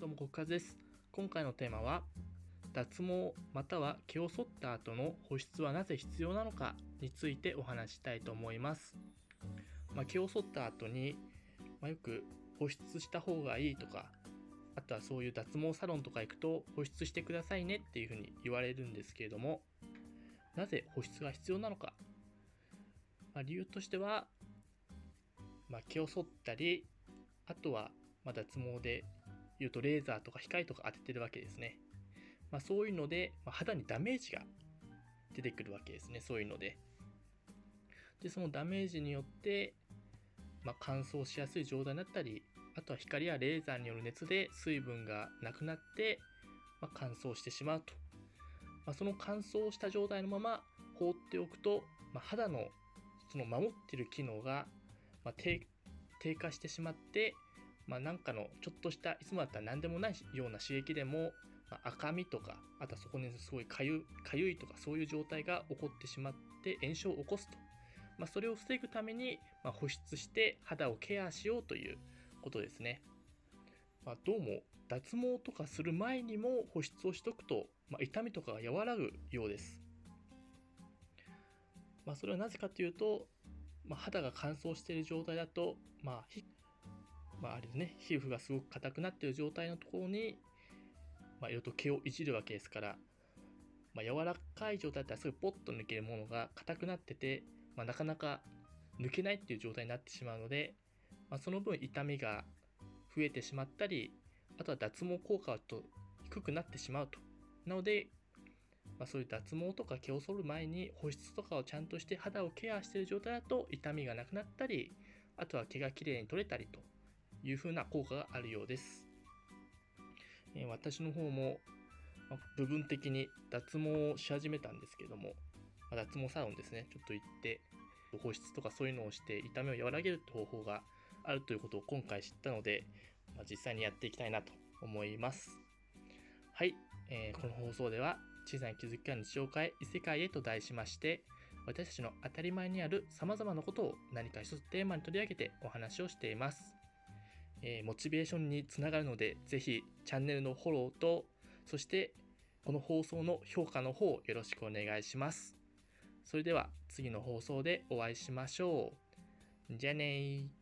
どうも国和です。今回のテーマは脱毛または毛を剃った後の保湿はなぜ必要なのかについてお話したいと思います、まあ、毛を剃った後に、まあ、よく保湿した方がいいとかあとはそういう脱毛サロンとか行くと保湿してくださいねっていうふうに言われるんですけれどもなぜ保湿が必要なのか、まあ、理由としては、まあ、毛を剃ったりあとはま脱毛で言うとレーザーとか光とか当ててるわけですね。まあ、そういうので、まあ、肌にダメージが出てくるわけですね。そういうので。で、そのダメージによって、まあ、乾燥しやすい状態になったり、あとは光やレーザーによる熱で水分がなくなって、まあ、乾燥してしまうと。まあ、その乾燥した状態のまま放っておくと、まあ、肌のその守ってる機能が、ま低下してしまって、まあ、なんかのちょっとしたいつもだったら何でもないような刺激でも、まあ、赤みとかあとはそこにすごいかゆかゆいとかそういう状態が起こってしまって炎症を起こすと、まあ、それを防ぐために、ま保湿して肌をケアしようということですね、まどうも脱毛とかする前にも保湿をしとくと、ま痛みとかが和らぐようです、まそれはなぜかというと、ま肌が乾燥している状態だと、まあ、まあ、あれね、皮膚がすごく硬くなっている状態のところに、まあ、いろいろと毛をいじるわけですから、まあ、柔らかい状態だったらすぐポッと抜けるものが硬くなってて、まあ、なかなか抜けないっていう状態になってしまうので、まあ、その分痛みが増えてしまったり、あとは脱毛効果はと低くなってしまうと。なので、まあ、そういう脱毛とか毛を剃る前に保湿とかをちゃんとして肌をケアしている状態だと痛みがなくなったり、あとは毛がきれいに取れたりというふうな効果があるようです。え、私の方も、ま、部分的に脱毛をし始めたんですけども、ま、脱毛サロンですね、ちょっと行って、保湿とかそういうのをして痛みを和らげるって方法があるということを今回知ったので、まあ、実際にやっていきたいなと思います。はい、えー、この放送では小さな気づきから日常を変え異世界へと題しまして私たちの当たり前にある様々なことを何か一つテーマに取り上げてお話をしています。えー、モチベーションにつながるので、ぜひチャンネルのフォローと、そしてこの放送の評価の方よろしくお願いします。それでは次の放送でお会いしましょう。じゃあねー。